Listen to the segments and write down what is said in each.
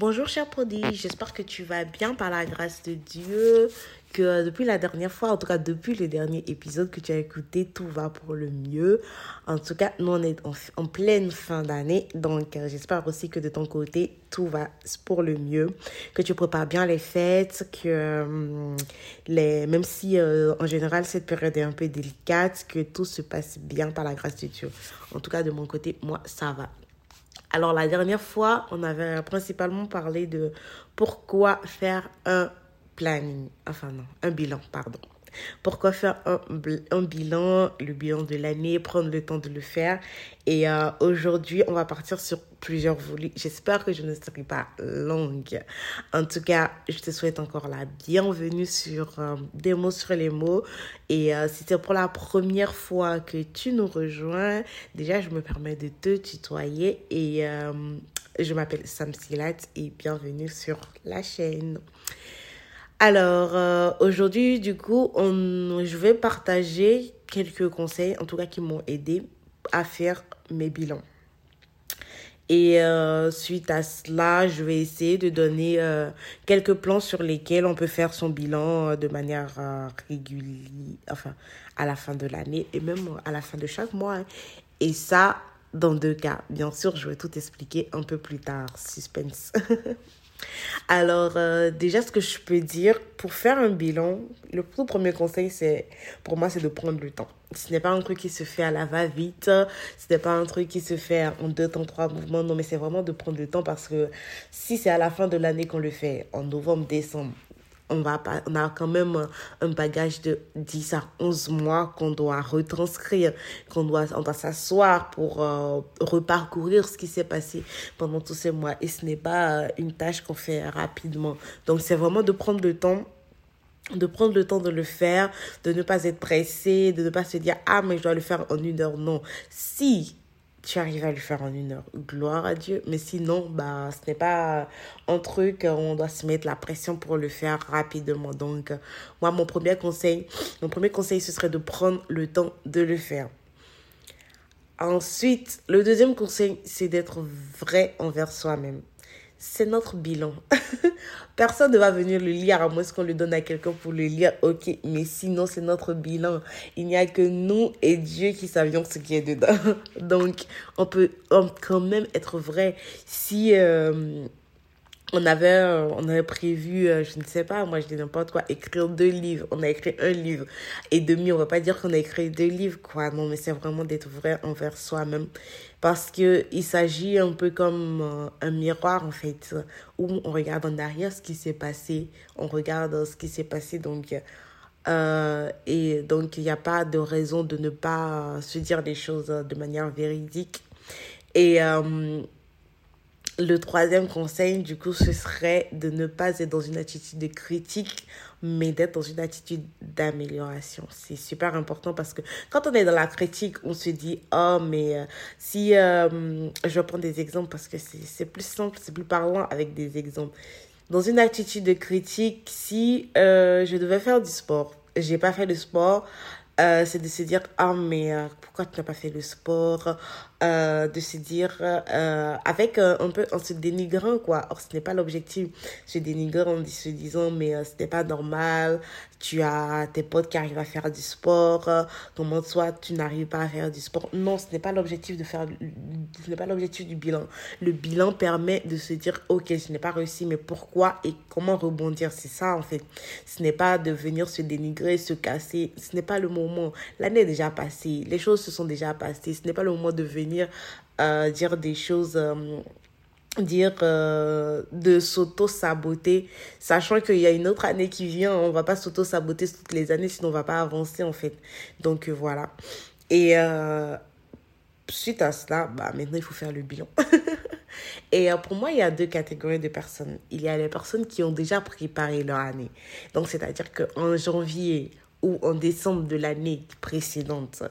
Bonjour cher prodige, j'espère que tu vas bien par la grâce de Dieu, que depuis la dernière fois, en tout cas depuis le dernier épisode que tu as écouté, tout va pour le mieux. En tout cas, nous on est en, pleine fin d'année, donc euh, j'espère aussi que de ton côté, tout va pour le mieux, que tu prépares bien les fêtes, que euh, les, même si euh, en général cette période est un peu délicate, que tout se passe bien par la grâce de Dieu. En tout cas, de mon côté, moi, ça va. Alors la dernière fois, on avait principalement parlé de pourquoi faire un planning, enfin non, un bilan, pardon. Pourquoi faire un, bilan, le bilan de l'année, prendre le temps de le faire? Et euh, aujourd'hui, on va partir sur plusieurs volets. J'espère que je ne serai pas longue. En tout cas, je te souhaite encore la bienvenue sur euh, Des mots sur les mots. Et euh, si c'est pour la première fois que tu nous rejoins, déjà, je me permets de te tutoyer. Et je m'appelle Sam Silat et bienvenue sur la chaîne. Alors, euh, aujourd'hui, du coup, je vais partager quelques conseils, en tout cas qui m'ont aidé à faire mes bilans. Et euh, suite à cela, je vais essayer de donner euh, quelques plans sur lesquels on peut faire son bilan de manière régulière, enfin, à la fin de l'année et même à la fin de chaque mois. Hein. Et ça, dans deux cas. Bien sûr, je vais tout expliquer un peu plus tard. Suspense. Alors, euh, déjà, ce que je peux dire, pour faire un bilan, le tout premier conseil, c'est, pour moi, c'est de prendre le temps. Ce n'est pas un truc qui se fait à la va-vite, ce n'est pas un truc qui se fait en deux temps, trois mouvements, non, mais c'est vraiment de prendre le temps parce que si c'est à la fin de l'année qu'on le fait, en novembre, décembre, on, va pas, on a quand même un bagage de 10 à 11 mois qu'on doit retranscrire, qu'on doit, on doit s'asseoir pour euh, reparcourir ce qui s'est passé pendant tous ces mois. Et ce n'est pas euh, une tâche qu'on fait rapidement. Donc, c'est vraiment de prendre le temps de prendre le temps de le faire, de ne pas être pressé, de ne pas se dire ah mais je dois le faire en une heure. Non, si tu arrives à le faire en une heure. Gloire à Dieu. Mais sinon, bah, ce n'est pas un truc où on doit se mettre la pression pour le faire rapidement. Donc, moi, mon premier conseil, mon premier conseil, ce serait de prendre le temps de le faire. Ensuite, le deuxième conseil, c'est d'être vrai envers soi-même c'est notre bilan. Personne ne va venir le lire à moins qu'on le donne à quelqu'un pour le lire. Ok, mais sinon c'est notre bilan. Il n'y a que nous et Dieu qui savions ce qui est dedans. Donc on peut quand même être vrai. Si euh, on avait, euh, on avait prévu, euh, je ne sais pas, moi je dis n'importe quoi, écrire deux livres. On a écrit un livre et demi. On va pas dire qu'on a écrit deux livres, quoi. Non, mais c'est vraiment d'être vrai envers soi-même. Parce que il s'agit un peu comme euh, un miroir, en fait, où on regarde en arrière ce qui s'est passé. On regarde ce qui s'est passé, donc. et donc, il n'y a pas de raison de ne pas se dire les choses de manière véridique. Et le troisième conseil, du coup, ce serait de ne pas être dans une attitude de critique, mais d'être dans une attitude d'amélioration. C'est super important parce que quand on est dans la critique, on se dit, oh, mais euh, si, euh, je prendre des exemples parce que c'est plus simple, c'est plus parlant avec des exemples. Dans une attitude de critique, si euh, je devais faire du sport, j'ai pas fait de sport, c'est de se dire, ah, mais pourquoi tu n'as pas fait le sport? Euh, de se dire euh, avec euh, un peu en se dénigrant quoi. Or ce n'est pas l'objectif. Se dénigrer en se disant mais ce n'est pas normal. Tu as tes potes qui arrivent à faire du sport comment toi tu n'arrives pas à faire du sport. Non ce n'est pas l'objectif de faire ce n'est pas l'objectif du bilan. Le bilan permet de se dire ok je n'ai pas réussi mais pourquoi et comment rebondir? C'est ça en fait. Ce n'est pas de venir se dénigrer se casser. Ce n'est pas le moment. L'année est déjà passée. Les choses se sont déjà passées. Ce n'est pas le moment de venir euh, dire des choses euh, dire euh, de s'auto-saboter, sachant qu'il y a une autre année qui vient, on va pas s'auto-saboter toutes les années, sinon on va pas avancer en fait. Donc voilà. Et suite à cela, bah, maintenant il faut faire le bilan. Et pour moi, il y a deux catégories de personnes. Il y a les personnes qui ont déjà préparé leur année. Donc c'est-à-dire qu'en janvier ou en décembre de l'année précédente,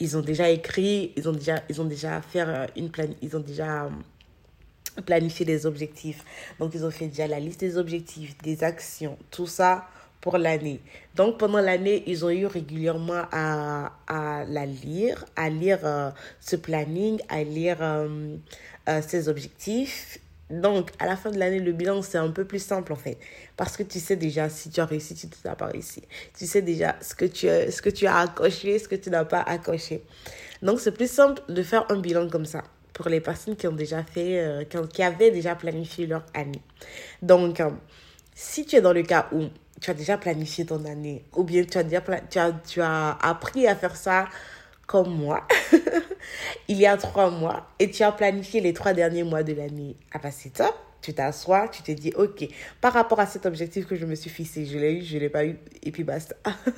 ils ont déjà écrit, ils ont déjà, ils ont déjà fait euh, une plan, ils ont déjà euh, planifié des objectifs. Donc, ils ont fait déjà la liste des objectifs, des actions, tout ça pour l'année. Donc, pendant l'année, ils ont eu régulièrement à, à la lire, à lire euh, ce planning, à lire ces objectifs Donc, à la fin de l'année, le bilan, c'est un peu plus simple, en fait. Parce que tu sais déjà si tu as réussi, si tu n'as pas réussi. Tu sais déjà ce que tu as, ce que tu as accroché, ce que tu n'as pas accroché. Donc, c'est plus simple de faire un bilan comme ça pour les personnes qui ont déjà fait, euh, qui, avaient déjà planifié leur année. Donc, euh, si tu es dans le cas où tu as déjà planifié ton année, ou bien tu as, déjà tu as, tu as appris à faire ça comme moi, il y a trois mois, et tu as planifié les trois derniers mois de l'année. Ah bah c'est top tu t'assois, tu te dis, OK, par rapport à cet objectif que je me suis fixé, je l'ai eu, je ne l'ai pas eu, et puis basta.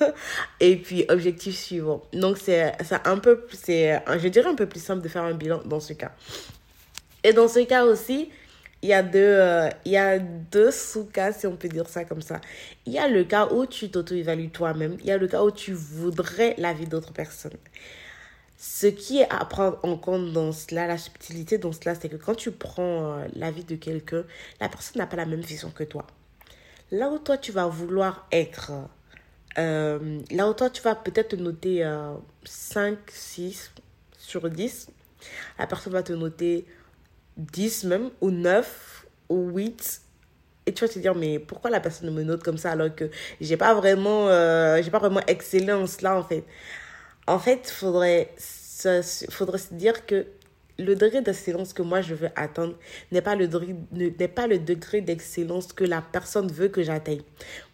et puis, objectif suivant. Donc, c'est un peu, c'est, je dirais un peu plus simple de faire un bilan dans ce cas. Et dans ce cas aussi, il y a deux, euh, il y a deux sous-cas, si on peut dire ça comme ça. Il y a le cas où tu t'auto-évalues toi-même. Il y a le cas où tu voudrais la vie d'autres personnes. Ce qui est à prendre en compte dans cela, la subtilité dans cela, c'est que quand tu prends euh, la vie de quelqu'un, la personne n'a pas la même vision que toi. Là où toi, tu vas vouloir être, euh, là où toi, tu vas peut-être noter 5, 6 sur 10, la personne va te noter 10 même, ou 9, ou 8. Et tu vas te dire, mais pourquoi la personne me note comme ça alors que j'ai pas vraiment, euh, j'ai pas vraiment excellence en fait? En fait, faudrait, faudrait se dire que le degré d'excellence que moi je veux atteindre n'est pas le degré, n'est pas le degré d'excellence que la personne veut que j'atteigne.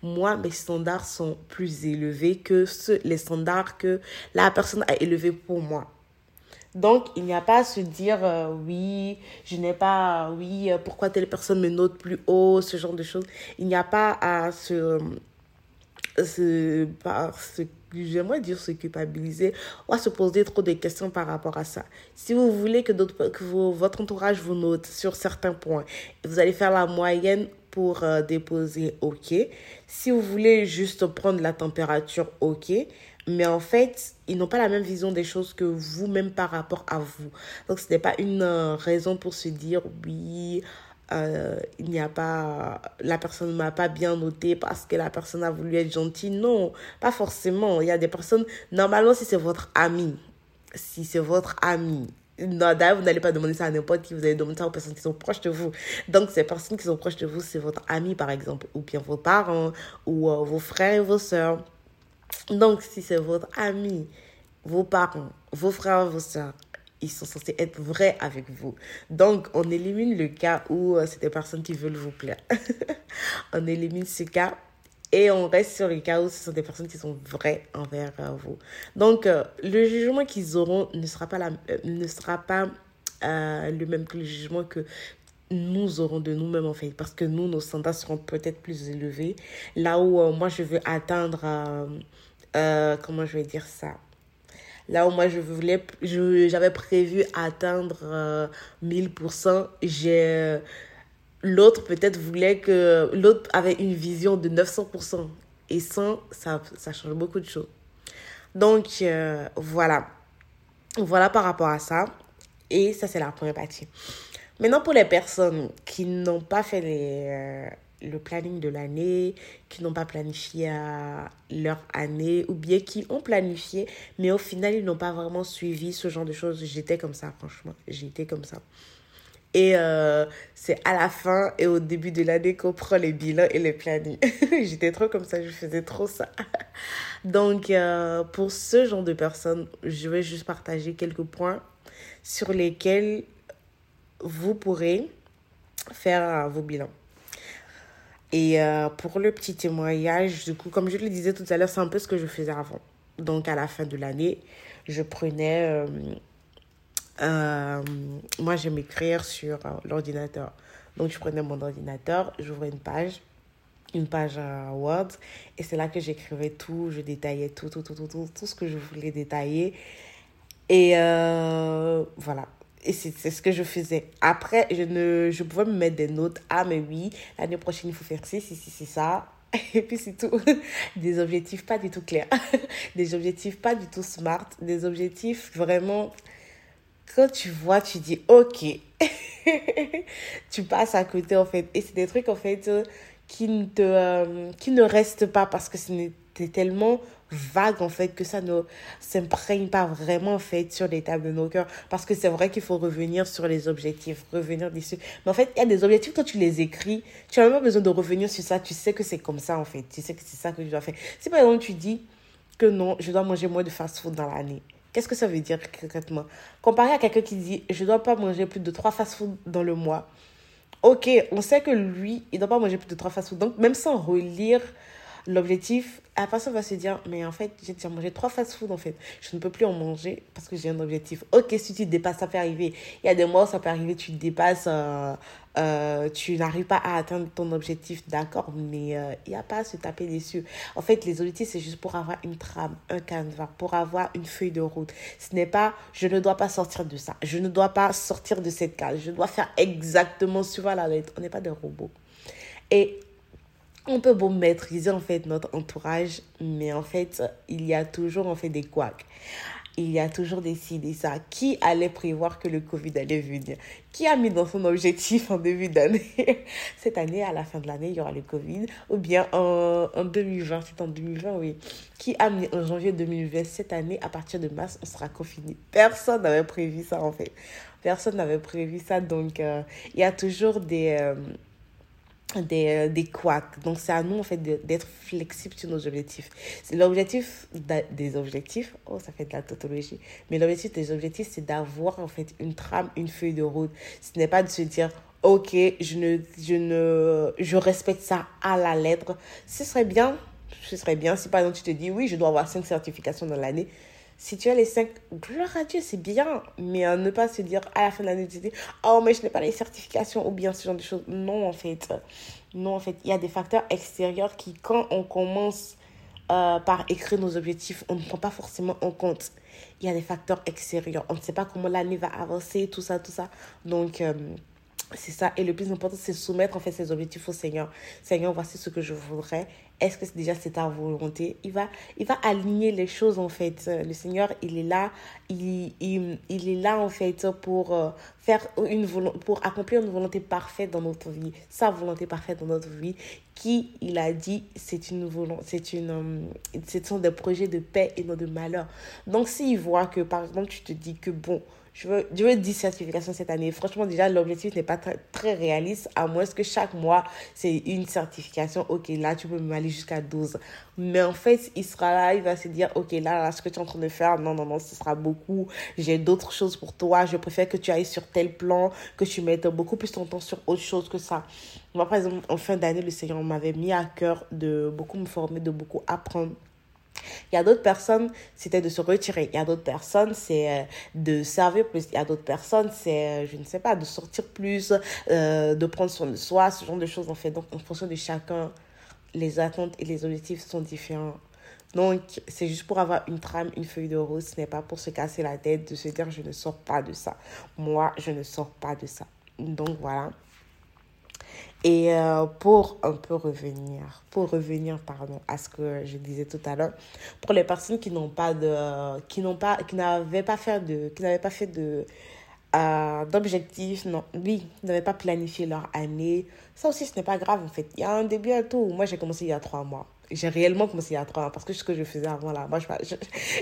Moi, mes standards sont plus élevés que les standards que la personne a élevés pour moi. Donc, il n'y a pas à se dire euh, oui, je n'ai pas, oui, euh, pourquoi telle personne me note plus haut, ce genre de choses. Il n'y a pas à se, se, se j'aimerais dire se culpabiliser ou à se poser trop de questions par rapport à ça. Si vous voulez que, que votre entourage vous note sur certains points, vous allez faire la moyenne pour euh, déposer OK. Si vous voulez juste prendre la température, OK. Mais en fait, ils n'ont pas la même vision des choses que vous-même par rapport à vous. Donc, ce n'est pas une euh, raison pour se dire oui, euh, il n'y a pas, la personne ne m'a pas bien noté parce que la personne a voulu être gentille. Non, pas forcément. Il y a des personnes, normalement, si c'est votre ami, si c'est votre ami, non, d'ailleurs, vous n'allez pas demander ça à n'importe qui, vous allez demander ça aux personnes qui sont proches de vous. Donc, ces personnes qui sont proches de vous, c'est votre ami, par exemple, ou bien vos parents, ou euh, vos frères et vos soeurs. Donc, si c'est votre ami, vos parents, vos frères, vos soeurs, ils sont censés être vrais avec vous. Donc, on élimine le cas où euh, c'est des personnes qui veulent vous plaire. on élimine ce cas et on reste sur le cas où ce sont des personnes qui sont vraies envers euh, vous. Donc, euh, le jugement qu'ils auront ne sera pas, la, ne sera pas le même que le jugement que nous aurons de nous-mêmes en fait parce que nous nos standards seront peut-être plus élevés là où moi je veux atteindre comment je vais dire ça? Là où moi, je voulais, j'avais prévu atteindre 1000%, euh, j'ai, euh, l'autre peut-être voulait que, l'autre avait une vision de 900%. Et 100, ça, ça change beaucoup de choses. Donc, euh, voilà. Voilà par rapport à ça. Et ça, c'est la première partie. Maintenant, pour les personnes qui n'ont pas fait les, le planning de l'année, qui n'ont pas planifié leur année, ou bien qui ont planifié, mais au final, ils n'ont pas vraiment suivi ce genre de choses. J'étais comme ça, franchement. J'étais comme ça. Et euh, c'est à la fin et au début de l'année qu'on prend les bilans et les plannings. J'étais trop comme ça, je faisais trop ça. Donc, euh, pour ce genre de personnes, je vais juste partager quelques points sur lesquels vous pourrez faire vos bilans. Et euh, pour le petit témoignage, du coup, comme je le disais tout à l'heure, c'est un peu ce que je faisais avant. Donc, à la fin de l'année, je prenais... Euh, euh, moi, j'aime écrire sur l'ordinateur. Donc, je prenais mon ordinateur, j'ouvrais une page, une page Word, et c'est là que j'écrivais tout, je détaillais tout, tout, tout, tout, tout, tout ce que je voulais détailler. Et voilà, et c'est ce que je faisais. Après, je, ne, je pouvais me mettre des notes. Ah, mais oui, l'année prochaine, il faut faire ci, ci, ci, c'est ça. Et puis c'est tout. Des objectifs pas du tout clairs. Des objectifs pas du tout smart. Des objectifs vraiment... Quand tu vois, tu dis OK. tu passes à côté en fait. Et c'est des trucs en fait qui ne, te, euh, qui ne restent pas parce que c'est tellement vague en fait que ça ne s'imprègne pas vraiment en fait sur les tables de nos cœurs. Parce que c'est vrai qu'il faut revenir sur les objectifs revenir dessus. Mais en fait il y a des objectifs quand tu les écris tu n'as même pas besoin de revenir sur ça. Tu sais que c'est comme ça en fait. Tu sais que c'est ça que tu dois faire. Si par exemple tu dis que non je dois manger moins de fast food dans l'année Qu'est-ce que ça veut dire concrètement? Comparé à quelqu'un qui dit je ne dois pas manger plus de trois fast-food dans le mois. Ok, on sait que lui, il ne doit pas manger plus de trois fast-food. Donc, même sans relire l'objectif, la personne va se dire, mais en fait, j'ai déjà mangé trois fast-food, en fait. Je ne peux plus en manger parce que j'ai un objectif. Ok, si tu dépasses, ça peut arriver. Il y a des mois ça peut arriver, tu dépasses, euh, euh, tu n'arrives pas à atteindre ton objectif, d'accord, mais euh, il n'y a pas à se taper dessus. En fait, les objectifs, c'est juste pour avoir une trame, un canevas, pour avoir une feuille de route. Ce n'est pas, je ne dois pas sortir de ça. Je ne dois pas sortir de cette case. Je dois faire exactement suivant la lettre. On n'est pas des robots. Et on peut beau maîtriser en fait notre entourage, mais en fait, il y a toujours en fait des couacs. Il y a toujours des ci, des ça. Qui allait prévoir que le Covid allait venir? Qui a mis dans son objectif en début d'année? Cette année, à la fin de l'année, il y aura le Covid. Ou bien en, en 2020, c'est en 2020, oui. Qui a mis en janvier 2020, cette année, à partir de mars, on sera confiné Personne n'avait prévu ça en fait. Personne n'avait prévu ça. Donc, euh, il y a toujours des... Euh, des, euh, des couacs. Donc, c'est à nous, en fait, d'être flexibles sur nos objectifs. L'objectif des objectifs. Oh, ça fait de la tautologie. Mais l'objectif des objectifs, c'est d'avoir, en fait, une trame, une feuille de route. Ce n'est pas de se dire, OK, je ne, je ne, je respecte ça à la lettre. Ce serait bien, ce serait bien si, par exemple, tu te dis, oui, je dois avoir cinq certifications dans l'année. Si tu as les cinq, gloire à Dieu, c'est bien. Mais ne pas se dire à la fin de l'année, tu dis, oh, mais je n'ai pas les certifications ou bien ce genre de choses. Non, en fait. Non, en fait, il y a des facteurs extérieurs qui, quand on commence euh, par écrire nos objectifs, on ne prend pas forcément en compte. Il y a des facteurs extérieurs. On ne sait pas comment l'année va avancer, tout ça, tout ça. Donc, euh, c'est ça. Et le plus important, c'est soumettre en fait ses objectifs au Seigneur. Seigneur, voici ce que je voudrais. Est-ce que déjà c'est ta volonté? Il va, il va aligner les choses en fait. Le Seigneur, il est là. Il, il, il est là en fait pour euh, faire une pour accomplir une volonté parfaite dans notre vie. Sa volonté parfaite dans notre vie. Qui, il a dit, c'est une volonté, c'est une, euh, ce sont des projets de paix et non de malheur. Donc s'il voit que par exemple tu te dis que bon, je veux, je veux 10 certifications cette année. Franchement, déjà, l'objectif n'est pas très, très, réaliste, à moins que chaque mois, c'est une certification. Ok, là, tu peux aller jusqu'à 12. Mais en fait, il sera là, il va se dire, ok, là, là, ce que tu es en train de faire, non, non, non, ce sera beaucoup. J'ai d'autres choses pour toi. Je préfère que tu ailles sur tel plan, que tu mettes beaucoup plus ton temps sur autre chose que ça. Moi, par exemple, en fin d'année, le Seigneur m'avait mis à cœur de beaucoup me former, de beaucoup apprendre il y a d'autres personnes, c'était de se retirer. Il y a d'autres personnes, c'est euh, de servir plus. Il y a d'autres personnes, c'est, euh, je ne sais pas, de sortir plus, euh, de prendre soin de soi, ce genre de choses en fait. Donc, en fonction de chacun, les attentes et les objectifs sont différents. Donc, c'est juste pour avoir une trame, une feuille de rose. Ce n'est pas pour se casser la tête, de se dire je ne sors pas de ça. Moi, je ne sors pas de ça. Donc, voilà. Et euh, pour un peu revenir, pour revenir, pardon, à ce que je disais tout à l'heure, pour les personnes qui n'ont pas de, qui n'ont pas, qui n'avaient pas fait de, qui n'avaient pas fait de, euh, d'objectifs, non, oui, n'avaient pas planifié leur année, ça aussi ce n'est pas grave en fait. Il y a un début à tout. Moi j'ai commencé il y a trois mois. J'ai réellement commencé il y a trois mois parce que ce que je faisais avant là, moi je, je,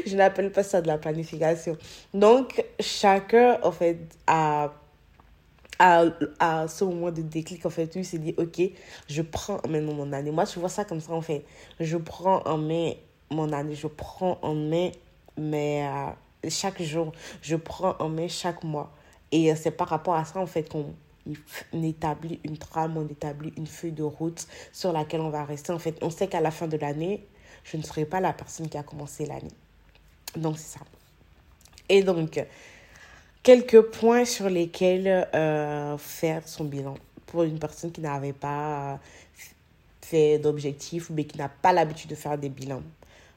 je n'appelle pas ça de la planification. Donc chacun en fait a à, à ce moment de déclic, en fait, lui s'est dit, ok, je prends en main mon année. Moi, je vois ça comme ça, en fait. Je prends en main mon année, je prends en main mais chaque jour, je prends en main chaque mois. Et c'est par rapport à ça, en fait, qu'on établit une trame, on établit une feuille de route sur laquelle on va rester. En fait, on sait qu'à la fin de l'année, je ne serai pas la personne qui a commencé l'année. Donc, c'est ça. Et donc, quelques points sur lesquels euh, faire son bilan pour une personne qui n'avait pas fait d'objectif mais qui n'a pas l'habitude de faire des bilans.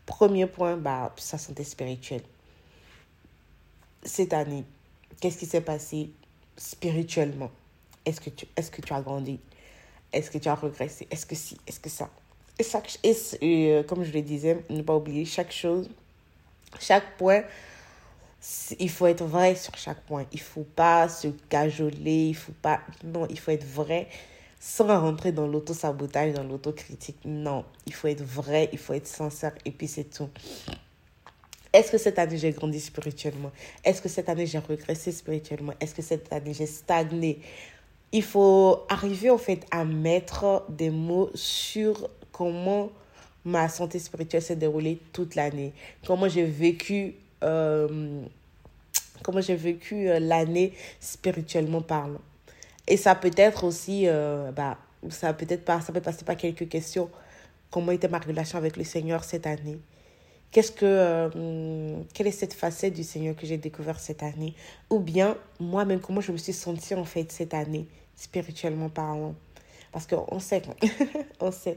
Premier point, bah, sa santé spirituelle. Cette année, qu'est-ce qui s'est passé spirituellement? Est-ce que, tu, est que tu as grandi? Est-ce que tu as regressé Est-ce que si? Est-ce que ça? Et, chaque, et euh, comme je le disais, ne pas oublier chaque chose, chaque point il faut être vrai sur chaque point. Il faut pas se cajoler, il faut pas non, il faut être vrai sans rentrer dans l'auto-sabotage, dans l'autocritique. Non, il faut être vrai, il faut être sincère et puis c'est tout. Est-ce que cette année j'ai grandi spirituellement? Est-ce que cette année j'ai regressé spirituellement? Est-ce que cette année j'ai stagné? Il faut arriver en fait à mettre des mots sur comment ma santé spirituelle s'est déroulée toute l'année, comment j'ai vécu euh, comment j'ai vécu euh, l'année spirituellement parlant. Et ça peut être aussi, euh, bah, ça peut être pas, ça peut passer par quelques questions. Comment était ma relation avec le Seigneur cette année? Qu'est-ce que, quelle est cette facette du Seigneur que j'ai découvert cette année? Ou bien, moi-même, comment je me suis sentie en fait cette année, spirituellement parlant? Parce qu'on sait, on sait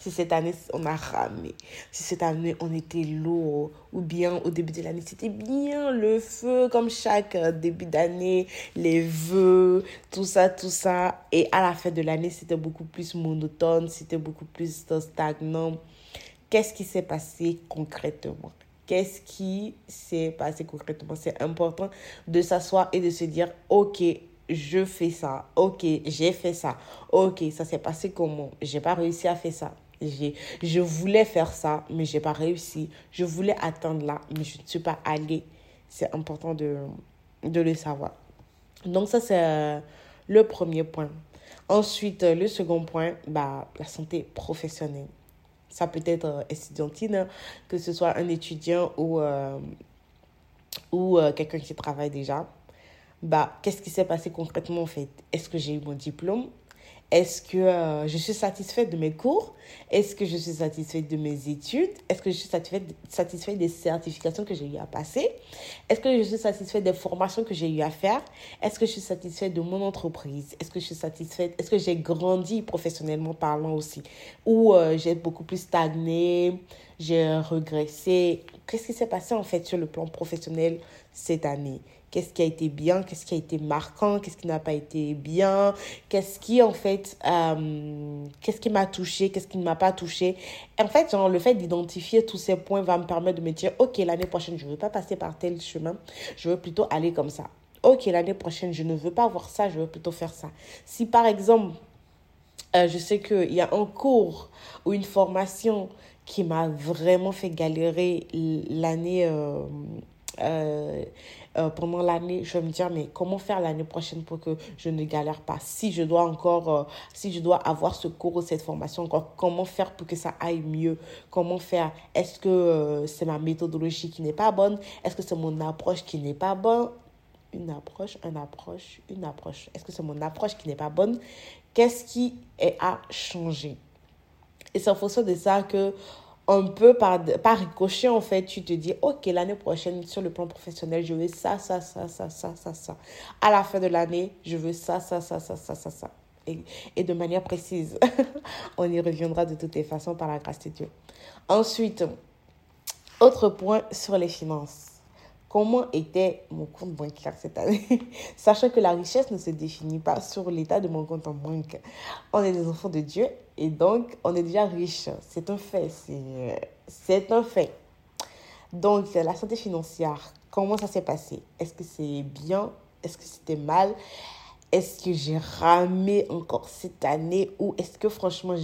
si cette année on a ramé, si cette année on était lourd, ou bien au début de l'année c'était bien le feu, comme chaque euh, début d'année, les vœux, tout ça, tout ça. Et à la fin de l'année c'était beaucoup plus monotone, c'était beaucoup plus stagnant. Qu'est-ce qui s'est passé concrètement? Qu'est-ce qui s'est passé concrètement? C'est important de s'asseoir et de se dire, ok, je fais ça. Ok, j'ai fait ça. Ok, ça s'est passé comment? J'ai pas réussi à faire ça je voulais faire ça, mais j'ai pas réussi. Je voulais atteindre là, mais je ne suis pas allée. C'est important de, de le savoir. Donc ça, c'est euh, le premier point. Ensuite, le second point, bah, la santé professionnelle. Ça peut être euh, étudiantine, hein, que ce soit un étudiant ou, euh, ou quelqu'un qui travaille déjà. Bah, qu'est-ce qui s'est passé concrètement en fait? Est-ce que j'ai eu mon diplôme? Est-ce que euh, je suis satisfaite de mes cours? Est-ce que je suis satisfaite de mes études? Est-ce que je suis satisfaite, des certifications que j'ai eu à passer? Est-ce que je suis satisfaite des formations que j'ai eu à faire? Est-ce que je suis satisfaite de mon entreprise? Est-ce que je suis satisfaite Est-ce que j'ai grandi professionnellement parlant aussi? Ou euh, j'ai beaucoup plus stagné J'ai regressé Qu'est-ce qui s'est passé en fait sur le plan professionnel cette année? Qu'est-ce qui a été bien, qu'est-ce qui a été marquant, qu'est-ce qui n'a pas été bien, qu'est-ce qui en fait, euh, qu'est-ce qui m'a touché, qu'est-ce qui ne m'a pas touché. En fait, le fait d'identifier tous ces points va me permettre de me dire, ok, l'année prochaine, je ne veux pas passer par tel chemin, je veux plutôt aller comme ça. Ok, l'année prochaine, je ne veux pas voir ça, je veux plutôt faire ça. Si par exemple, euh, je sais qu'il y a un cours ou une formation qui m'a vraiment fait galérer l'année euh, euh, euh, pendant l'année, je vais me dire, mais comment faire l'année prochaine pour que je ne galère pas? Si je dois encore, si je dois avoir ce cours ou cette formation encore, comment faire pour que ça aille mieux? Comment faire? Est-ce que c'est ma méthodologie qui n'est pas bonne? Est-ce que c'est mon approche qui n'est pas bonne? Une approche, une approche, une approche. Est-ce que c'est mon approche qui n'est pas bonne? Qu'est-ce qui est à changer? Et c'est en fonction de ça que un peu par, par ricochet, en fait, tu te dis, OK, l'année prochaine, sur le plan professionnel, je veux ça, ça, ça, ça, ça, ça, ça. À la fin de l'année, je veux ça, ça, ça, ça, ça, ça, ça. Et, et de manière précise. On y reviendra de toutes les façons par la grâce de Dieu. Ensuite, autre point sur les finances. Comment était mon compte bancaire cette année Sachant que la richesse ne se définit pas sur l'état de mon compte en banque. On est des enfants de Dieu et donc on est déjà riche. C'est un fait. C'est un fait. Donc, la santé financière, comment ça s'est passé? Est-ce que c'est bien? Est-ce que c'était mal? Est-ce que j'ai ramé encore cette année ou est-ce que franchement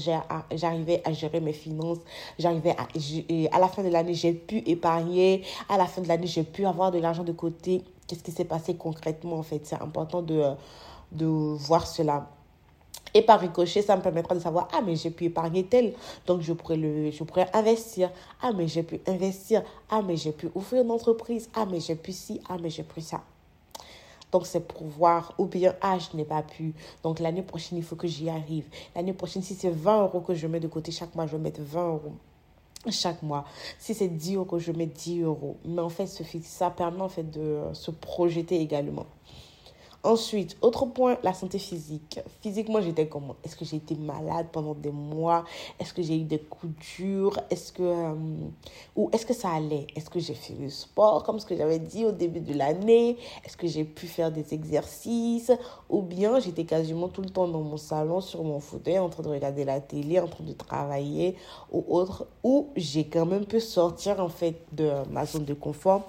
j'arrivais à gérer mes finances, j'arrivais à, à la fin de l'année j'ai pu épargner, à la fin de l'année j'ai pu avoir de l'argent de côté. Qu'est-ce qui s'est passé concrètement en fait? C'est important de, voir cela. Et par ricochet, ça me permettra de savoir, ah, mais j'ai pu épargner tel, donc je pourrais, je pourrais investir. Ah, mais j'ai pu investir. Ah, mais j'ai pu ouvrir une entreprise. Ah, mais j'ai pu ci. Ah, mais j'ai pu ça. Donc, c'est pour voir, ou bien, ah, je n'ai pas pu. Donc, l'année prochaine, il faut que j'y arrive. L'année prochaine, si c'est 20 euros que je mets de côté chaque mois, je vais mettre 20 euros chaque mois. Si c'est 10 euros, je mets 10 euros. Mais en fait, ça permet en fait de se projeter également. Ensuite, autre point, la santé physique. Physiquement, j'étais comment Est-ce que j'ai été malade pendant des mois? Est-ce que j'ai eu des coups durs? Est-ce que euh, ou est-ce que ça allait? Est-ce que j'ai fait le sport comme ce que j'avais dit au début de l'année? Est-ce que j'ai pu faire des exercices? Ou bien j'étais quasiment tout le temps dans mon salon sur mon fauteuil en train de regarder la télé, en train de travailler ou autre. Ou j'ai quand même pu sortir en fait de ma zone de confort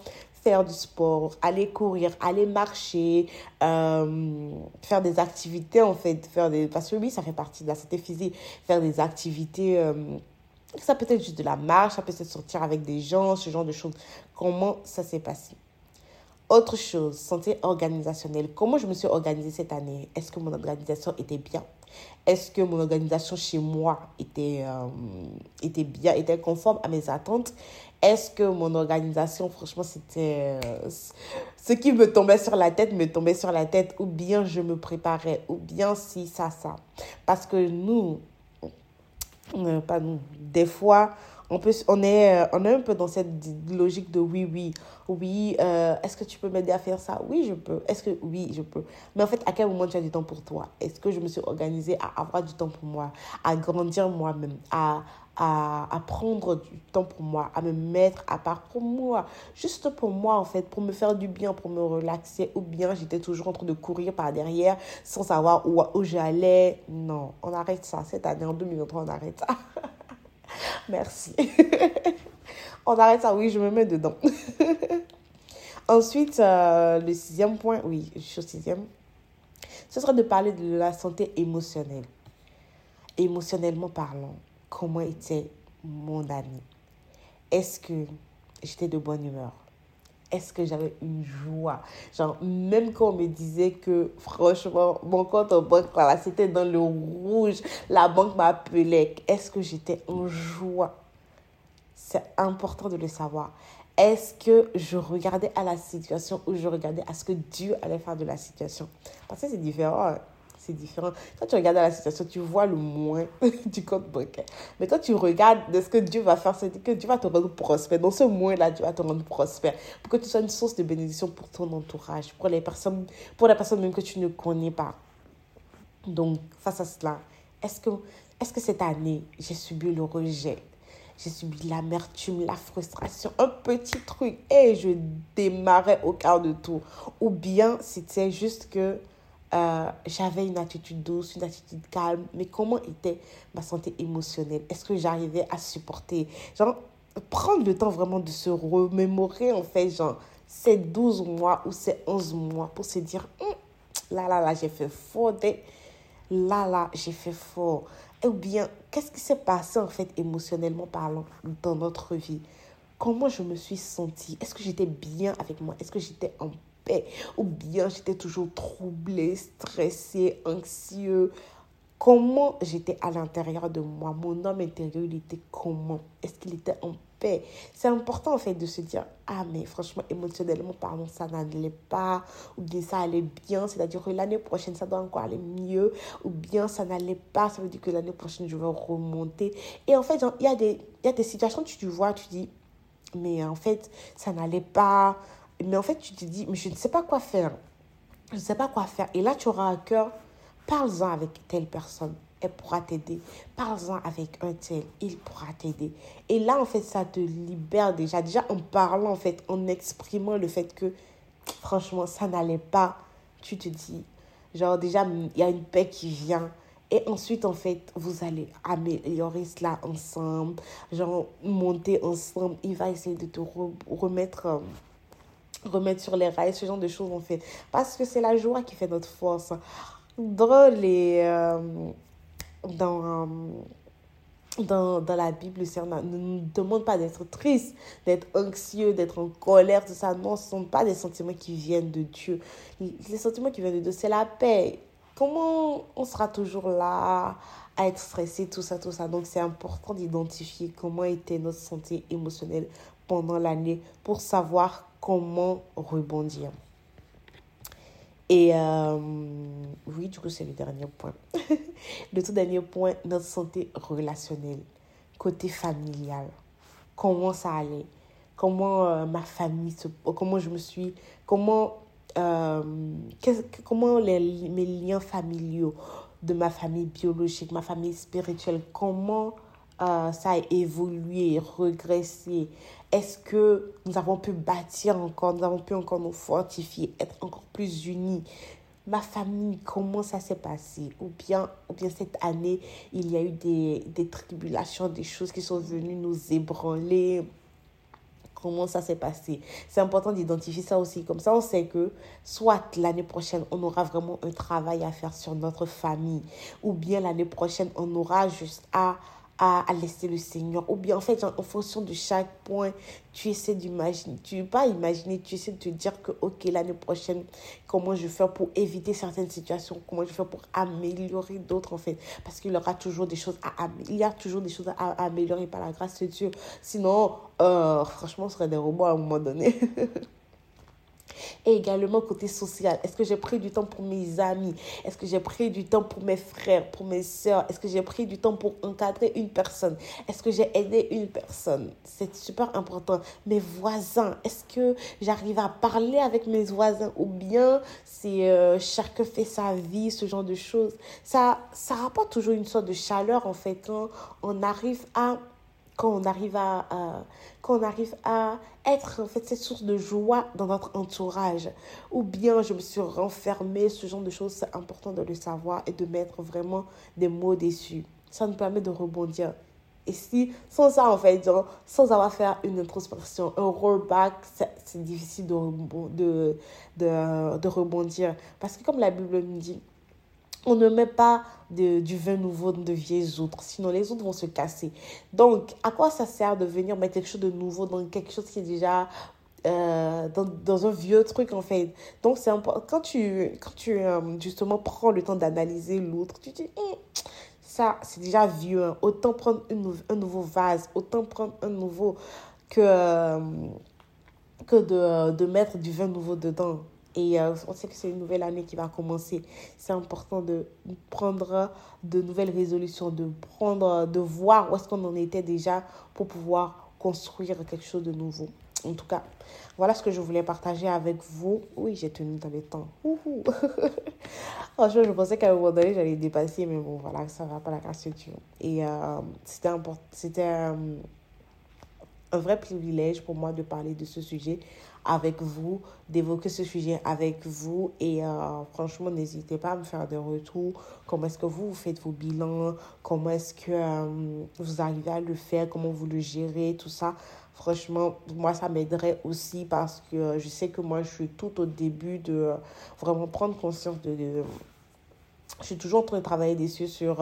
faire du sport, aller courir, aller marcher, euh, faire des activités en fait, faire des parce que oui, ça fait partie de la santé physique, faire des activités euh, ça peut être juste de la marche, ça peut être sortir avec des gens, ce genre de choses. Comment ça s'est passé? Autre chose, santé organisationnelle. Comment je me suis organisée cette année? Est-ce que mon organisation était bien? Est-ce que mon organisation chez moi était, euh, était bien, était conforme à mes attentes? Est-ce que mon organisation, franchement, c'était... Euh, ce qui me tombait sur la tête, me tombait sur la tête, ou bien je me préparais, ou bien si, ça, ça. Parce que nous, euh, pas nous, des fois, on, peut, on, est, euh, on est un peu dans cette logique de oui, oui, oui, euh, est-ce que tu peux m'aider à faire ça? Oui, je peux. Est-ce que oui, je peux. Mais en fait, à quel moment tu as du temps pour toi? Est-ce que je me suis organisée à avoir du temps pour moi, à grandir moi-même, à, à, à, prendre du temps pour moi, à me mettre à part pour moi, juste pour moi en fait, pour me faire du bien, pour me relaxer, ou bien j'étais toujours en train de courir par derrière sans savoir où, où j'allais? Non, on arrête ça. Cette année, en 2023, on arrête ça. Merci. On arrête ça, oui, je me mets dedans. Ensuite, euh, le sixième point, oui, je suis au sixième, ce sera de parler de la santé émotionnelle. Émotionnellement parlant, comment était mon année Est-ce que j'étais de bonne humeur? Est-ce que j'avais une joie? Genre, même quand on me disait que, franchement, mon compte en banque, voilà, c'était dans le rouge, la banque m'appelait, est-ce que j'étais en joie? C'est important de le savoir. Est-ce que je regardais à la situation ou je regardais à ce que Dieu allait faire de la situation? Parce que c'est différent. Hein c'est différent. Quand tu regardes la situation, tu vois le moins du compte bancaire. Mais quand tu regardes de ce que Dieu va faire, c'est que Dieu va te rendre prospère. Dans ce moins-là, Dieu va te rendre prospère. Pour que tu sois une source de bénédiction pour ton entourage, pour les personnes, pour les personnes même que tu ne connais pas. Donc, face à cela, est-ce que, est que cette année, j'ai subi le rejet? J'ai subi l'amertume, la frustration, un petit truc et je démarrais au quart de tour. Ou bien c'était juste que euh, j'avais une attitude douce, une attitude calme, mais comment était ma santé émotionnelle? Est-ce que j'arrivais à supporter? Genre, prendre le temps vraiment de se remémorer, en fait, genre, ces 12 mois ou ces 11 mois pour se dire, hum, là, là, là, j'ai fait fort, là, là, j'ai fait fort. Ou bien, qu'est-ce qui s'est passé, en fait, émotionnellement parlant, dans notre vie? Comment je me suis sentie? Est-ce que j'étais bien avec moi? Est-ce que j'étais en ou bien j'étais toujours troublée, stressée, anxieux. Comment j'étais à l'intérieur de moi, mon homme intérieur, il était comment? Est-ce qu'il était en paix? C'est important en fait de se dire, ah mais franchement, émotionnellement parlant, ça n'allait pas, ou bien ça allait bien, c'est-à-dire que l'année prochaine, ça doit encore aller mieux, ou bien ça n'allait pas, ça veut dire que l'année prochaine, je vais remonter. Et en fait, il y, a des, y a des situations que tu vois, tu dis, mais en fait, ça n'allait pas, mais en fait, tu te dis, mais je ne sais pas quoi faire. Je ne sais pas quoi faire. Et là, tu auras à cœur, parle-en avec telle personne. Elle pourra t'aider. Parle-en avec un tel. Il pourra t'aider. Et là, en fait, ça te libère déjà. Déjà, en parlant, en fait, en exprimant le fait que, franchement, ça n'allait pas. Tu te dis, genre, déjà, il y a une paix qui vient. Et ensuite, en fait, vous allez améliorer cela ensemble. Genre, monter ensemble. Il va essayer de te remettre... Remettre sur les rails, ce genre de choses on fait. Parce que c'est la joie qui fait notre force. Drôle et euh, dans, euh, dans, dans, la Bible, le Seigneur ne nous demande pas d'être triste, d'être anxieux, d'être en colère, tout ça. Non, ce ne sont pas des sentiments qui viennent de Dieu. Les sentiments qui viennent de Dieu, c'est la paix. Comment on sera toujours là à être stressé, tout ça, tout ça? Donc, c'est important d'identifier comment était notre santé émotionnelle pendant l'année pour savoir comment rebondir. Et euh, oui, du coup, c'est le dernier point. le tout dernier point, notre santé relationnelle, côté familial. Comment ça allait? Comment euh, ma famille, se, comment je me suis, comment, euh, comment les, mes liens familiaux de ma famille biologique, ma famille spirituelle, comment ça a évolué, regressé est-ce que nous avons pu bâtir encore, nous avons pu encore nous fortifier, être encore plus unis? Ma famille, comment ça s'est passé? Ou bien, ou bien cette année, il y a eu des, des tribulations, des choses qui sont venues nous ébranler? comment ça s'est passé? C'est important d'identifier ça aussi. Comme ça, on sait que soit l'année prochaine, on aura vraiment un travail à faire sur notre famille, ou bien l'année prochaine, on aura juste à à, laisser le Seigneur. Ou bien, en fait, en fonction de chaque point, tu essaies d'imaginer, tu pas imaginer, tu essaies de te dire que, ok, l'année prochaine, comment je vais faire pour éviter certaines situations, comment je vais faire pour améliorer d'autres, en fait. Parce qu'il y aura toujours des choses à, il y a toujours des choses à, améliorer par la grâce de Dieu. Sinon, euh, franchement, on serait des robots à un moment donné. Et également côté social, est-ce que j'ai pris du temps pour mes amis? Est-ce que j'ai pris du temps pour mes frères, pour mes soeurs Est-ce que j'ai pris du temps pour encadrer une personne? Est-ce que j'ai aidé une personne? C'est super important. Mes voisins, est-ce que j'arrive à parler avec mes voisins ou bien c'est euh, chacun fait sa vie, ce genre de choses? Ça ça rapporte toujours une sorte de chaleur en fait quand on arrive à quand on arrive à, arrive à être en fait cette source de joie dans notre entourage. Ou bien je me suis renfermée ce genre de choses c'est important de le savoir et de mettre vraiment des mots dessus. Ça nous permet de rebondir. Et si sans ça en fait sans avoir fait une introspection un rollback c'est difficile de, de, de, de rebondir. Parce que comme la Bible nous dit on ne met pas de, du vin nouveau dans de vieilles outres, sinon les autres vont se casser. Donc, à quoi ça sert de venir mettre quelque chose de nouveau dans quelque chose qui est déjà euh, dans, dans, un vieux truc en fait? Donc, c'est quand tu, quand tu euh, justement prends le temps d'analyser l'autre, tu dis, hum, ça, c'est déjà vieux. Hein. Autant prendre une, un nouveau vase, autant prendre un nouveau que, euh, que de, de mettre du vin nouveau dedans. Et euh, on sait que c'est une nouvelle année qui va commencer. C'est important de prendre de nouvelles résolutions, de prendre, de voir où est-ce qu'on en était déjà pour pouvoir construire quelque chose de nouveau. En tout cas, voilà ce que je voulais partager avec vous. Oui, j'ai tenu dans les temps. Franchement, je pensais qu'à un moment donné, j'allais dépasser, mais bon, voilà, ça va pas la grâce de Dieu. Et euh, c'était important, c'était un vrai privilège pour moi de parler de ce sujet avec vous, d'évoquer ce sujet avec vous. Et euh, franchement, n'hésitez pas à me faire des retours. Comment est-ce que vous, faites vos bilans? Comment est-ce que euh, vous arrivez à le faire? Comment vous le gérez? Tout ça. Franchement, moi, ça m'aiderait aussi parce que je sais que moi, je suis tout au début de vraiment prendre conscience de, je suis toujours en train de travailler dessus sur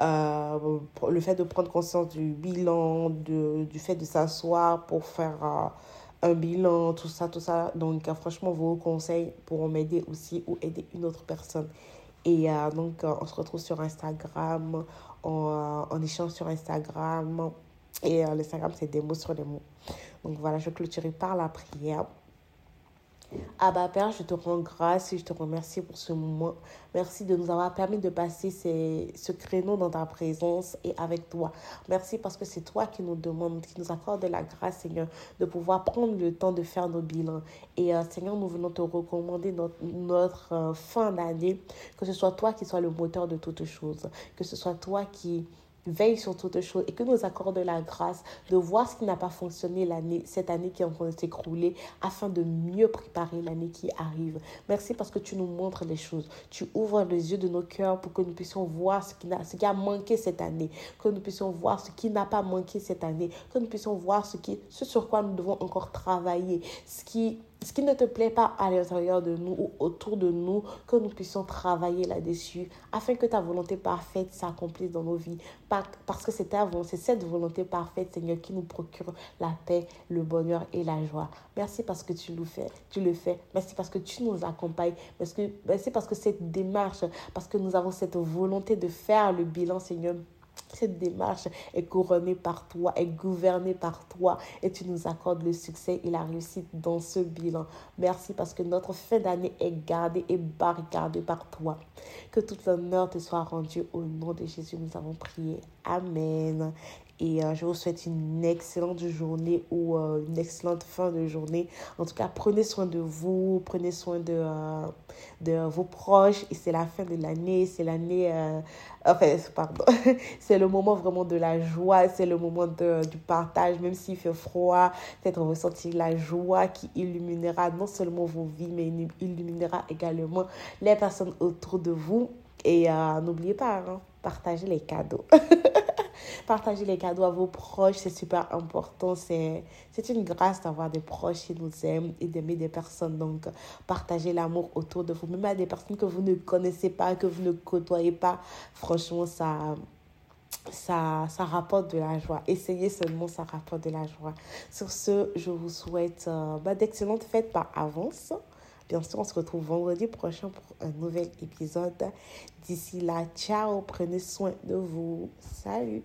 euh, le fait de prendre conscience du bilan, de, du fait de s'asseoir pour faire un bilan, tout ça, tout ça. Donc, euh, franchement, vos conseils pourront m'aider aussi ou aider une autre personne. Et euh, donc, euh, on se retrouve sur Instagram, on, échange sur Instagram. Et l'Instagram, c'est des mots sur les mots. Donc, voilà, je clôturerai par la prière. Ah bah Père, je te rends grâce et je te remercie pour ce moment. Merci de nous avoir permis de passer ce créneau dans ta présence et avec toi. Merci parce que c'est toi qui nous demande, qui nous accorde la grâce, Seigneur, de pouvoir prendre le temps de faire nos bilans. Et euh, Seigneur, nous venons te recommander notre, notre euh, fin d'année, que ce soit toi qui sois le moteur de toutes choses, que ce soit toi qui veille sur toutes choses et que nous accorde la grâce de voir ce qui n'a pas fonctionné l'année, cette année qui est en train de s'écrouler afin de mieux préparer l'année qui arrive. Merci parce que tu nous montres les choses. Tu ouvres les yeux de nos cœurs pour que nous puissions voir ce qui, a, ce manqué cette année, que nous puissions voir ce qui n'a pas manqué cette année, que nous puissions voir ce, qui, ce sur quoi nous devons encore travailler, ce qui ce qui ne te plaît pas à l'intérieur de nous ou autour de nous, que nous puissions travailler là-dessus afin que ta volonté parfaite s'accomplisse dans nos vies. Parce que c'est cette volonté parfaite, Seigneur, qui nous procure la paix, le bonheur et la joie. Merci parce que tu le fais. Tu le fais. Merci parce que tu nous accompagnes. Merci parce que cette démarche, parce que nous avons cette volonté de faire le bilan, Seigneur, cette démarche est couronnée par toi, est gouvernée par toi et tu nous accordes le succès et la réussite dans ce bilan. Merci parce que notre fin d'année est gardée et barricadée par toi. Que toute l'honneur te soit rendu au nom de Jésus. Nous avons prié. Amen. Et euh, je vous souhaite une excellente journée ou euh, une excellente fin de journée. En tout cas, prenez soin de vous, prenez soin de, euh, de vos proches. Et c'est la fin de l'année, c'est l'année... enfin, pardon. c'est le moment vraiment de la joie, c'est le moment de, du partage, même s'il fait froid. Peut-être ressentir la joie qui illuminera non seulement vos vies, mais illuminera également les personnes autour de vous. Et n'oubliez pas, hein, partagez les cadeaux. partagez les cadeaux à vos proches, c'est super important. C'est une grâce d'avoir des proches qui nous aiment et d'aimer des personnes. Donc, partagez l'amour autour de vous, même à des personnes que vous ne connaissez pas, que vous ne côtoyez pas. Franchement, ça, ça, rapporte de la joie. Essayez seulement, ça rapporte de la joie. Sur ce, je vous souhaite euh, bah, d'excellentes fêtes par avance. Bien sûr, on se retrouve vendredi prochain pour un nouvel épisode. D'ici là, ciao, prenez soin de vous. Salut